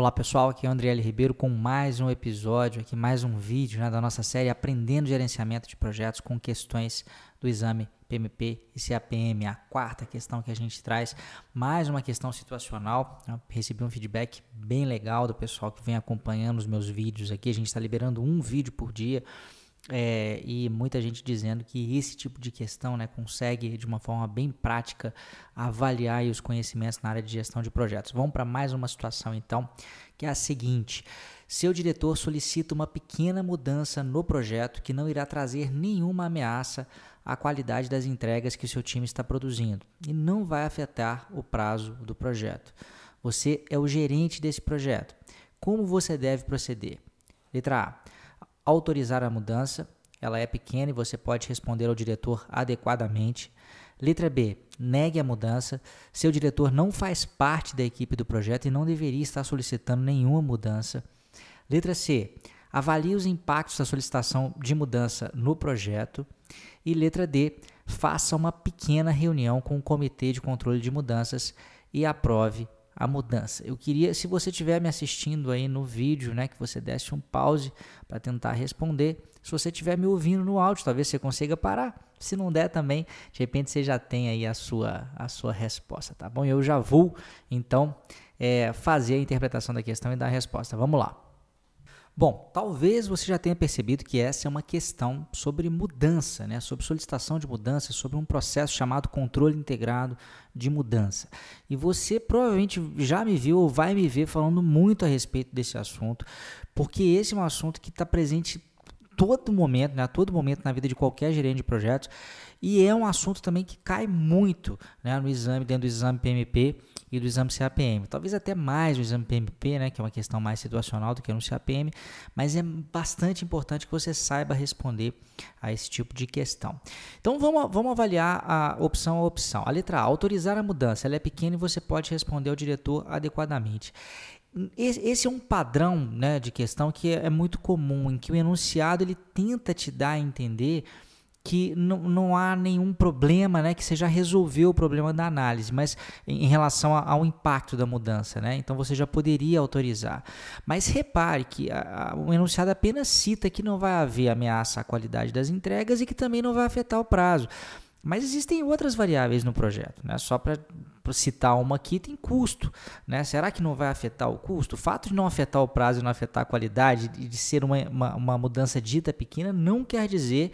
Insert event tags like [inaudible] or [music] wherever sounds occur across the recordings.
Olá pessoal, aqui é o André L. Ribeiro com mais um episódio, aqui mais um vídeo né, da nossa série Aprendendo Gerenciamento de Projetos com questões do exame PMP e CAPM, a quarta questão que a gente traz, mais uma questão situacional. Eu recebi um feedback bem legal do pessoal que vem acompanhando os meus vídeos aqui. A gente está liberando um vídeo por dia. É, e muita gente dizendo que esse tipo de questão né, consegue, de uma forma bem prática, avaliar os conhecimentos na área de gestão de projetos. Vamos para mais uma situação, então, que é a seguinte: seu diretor solicita uma pequena mudança no projeto que não irá trazer nenhuma ameaça à qualidade das entregas que o seu time está produzindo e não vai afetar o prazo do projeto. Você é o gerente desse projeto. Como você deve proceder? Letra A autorizar a mudança, ela é pequena e você pode responder ao diretor adequadamente. Letra B, negue a mudança. Seu diretor não faz parte da equipe do projeto e não deveria estar solicitando nenhuma mudança. Letra C, avalie os impactos da solicitação de mudança no projeto. E letra D, faça uma pequena reunião com o comitê de controle de mudanças e aprove a mudança. Eu queria, se você estiver me assistindo aí no vídeo, né, que você desse um pause para tentar responder. Se você estiver me ouvindo no áudio, talvez você consiga parar. Se não der também, de repente você já tem aí a sua, a sua resposta, tá bom? Eu já vou, então, é, fazer a interpretação da questão e dar a resposta. Vamos lá. Bom, talvez você já tenha percebido que essa é uma questão sobre mudança, né? sobre solicitação de mudança, sobre um processo chamado controle integrado de mudança. E você provavelmente já me viu ou vai me ver falando muito a respeito desse assunto, porque esse é um assunto que está presente todo momento, né, a todo momento na vida de qualquer gerente de projetos. E é um assunto também que cai muito né, no exame, dentro do exame PMP e do exame CAPM. Talvez até mais no exame PMP, né, que é uma questão mais situacional do que no CAPM, mas é bastante importante que você saiba responder a esse tipo de questão. Então vamos, vamos avaliar a opção a opção. A letra A, autorizar a mudança, ela é pequena e você pode responder ao diretor adequadamente. Esse é um padrão né, de questão que é muito comum, em que o enunciado ele tenta te dar a entender que não, há nenhum problema, né, que você já resolveu o problema da análise, mas em, relação ao impacto da mudança, né, então você já poderia autorizar. Mas repare que a, a, o enunciado apenas cita que não vai haver ameaça à qualidade das entregas e que também não vai afetar o prazo. Mas existem outras variáveis no projeto, né? Só para citar uma aqui, tem custo, né? Será que não vai afetar o custo? O fato de não afetar o prazo e não afetar a qualidade, e de ser uma, uma, uma mudança dita pequena, não quer dizer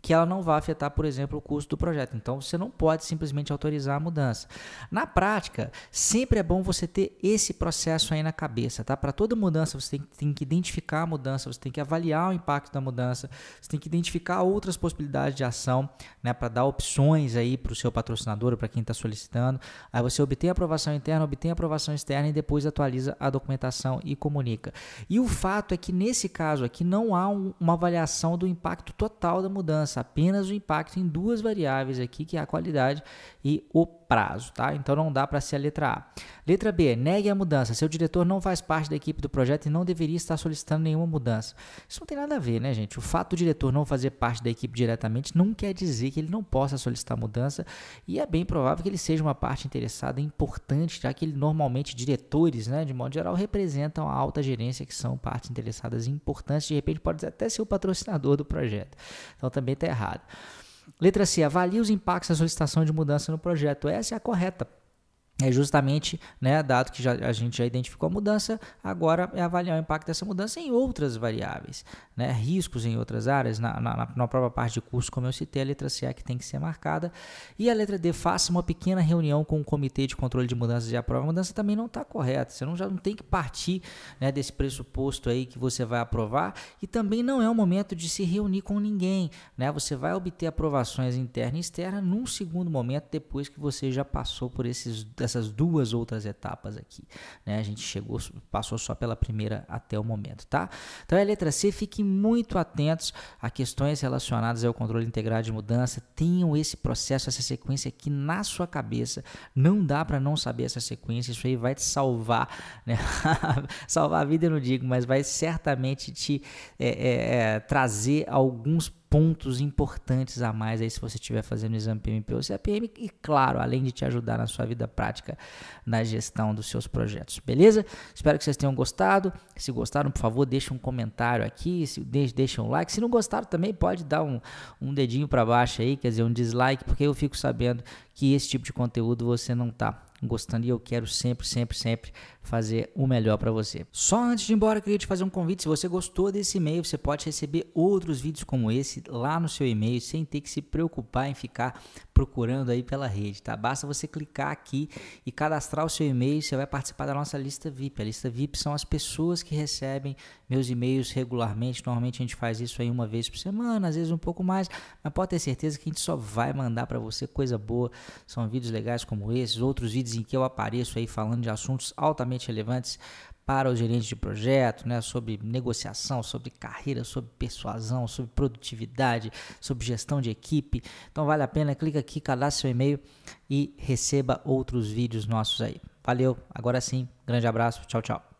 que ela não vai afetar, por exemplo, o custo do projeto. Então você não pode simplesmente autorizar a mudança. Na prática, sempre é bom você ter esse processo aí na cabeça, tá? Para toda mudança você tem, tem, que identificar a mudança, você tem que avaliar o impacto da mudança, você tem que identificar outras possibilidades de ação, né? Para dar opções aí para o seu patrocinador, para quem está solicitando. Aí você obtém a aprovação interna, obtém a aprovação externa e depois atualiza a documentação e comunica. E o fato é que nesse caso aqui não há um, uma avaliação do impacto total da mudança apenas o impacto em duas variáveis aqui, que é a qualidade e o prazo, tá? Então não dá para ser a letra A. Letra B, negue a mudança. Seu diretor não faz parte da equipe do projeto e não deveria estar solicitando nenhuma mudança. Isso não tem nada a ver, né, gente? O fato do diretor não fazer parte da equipe diretamente não quer dizer que ele não possa solicitar mudança e é bem provável que ele seja uma parte interessada importante, já que ele normalmente diretores, né, de modo geral, representam a alta gerência que são partes interessadas importantes, de repente pode até ser o patrocinador do projeto. Então também está errado. Letra C. Avalie os impactos da solicitação de mudança no projeto. Essa é a correta é justamente, né, dado que já, a gente já identificou a mudança, agora é avaliar o impacto dessa mudança em outras variáveis, né, riscos em outras áreas, na, na, na própria parte de curso, como eu citei, a letra C é que tem que ser marcada, e a letra D, faça uma pequena reunião com o comitê de controle de mudanças e aprova. A mudança também não está correta, você não, já não tem que partir né, desse pressuposto aí que você vai aprovar, e também não é o momento de se reunir com ninguém, né, você vai obter aprovações interna e externa num segundo momento, depois que você já passou por esses essas duas outras etapas aqui. Né? A gente chegou, passou só pela primeira até o momento, tá? Então a letra C, fiquem muito atentos a questões relacionadas ao controle integrado de mudança. Tenham esse processo, essa sequência aqui na sua cabeça. Não dá para não saber essa sequência. Isso aí vai te salvar, né? [laughs] salvar a vida eu não digo, mas vai certamente te é, é, é, trazer alguns pontos importantes a mais aí se você estiver fazendo o exame PMP ou CAPM e claro, além de te ajudar na sua vida prática na gestão dos seus projetos, beleza? Espero que vocês tenham gostado. Se gostaram, por favor, deixe um comentário aqui, deixe um like. Se não gostaram também pode dar um, um dedinho para baixo aí, quer dizer, um dislike, porque eu fico sabendo que esse tipo de conteúdo você não tá gostando e eu quero sempre, sempre, sempre fazer o melhor para você. Só antes de ir embora, eu queria te fazer um convite. Se você gostou desse e-mail, você pode receber outros vídeos como esse lá no seu e-mail sem ter que se preocupar em ficar procurando aí pela rede, tá? Basta você clicar aqui e cadastrar o seu e-mail, você vai participar da nossa lista VIP. A lista VIP são as pessoas que recebem meus e-mails regularmente. Normalmente a gente faz isso aí uma vez por semana, às vezes um pouco mais, mas pode ter certeza que a gente só vai mandar para você coisa boa. São vídeos legais como esses, outros vídeos em que eu apareço aí falando de assuntos altamente relevantes para os gerentes de projeto, né, sobre negociação, sobre carreira, sobre persuasão, sobre produtividade, sobre gestão de equipe. Então vale a pena, clica aqui, cadastre seu e-mail e receba outros vídeos nossos aí. Valeu, agora sim, grande abraço, tchau, tchau.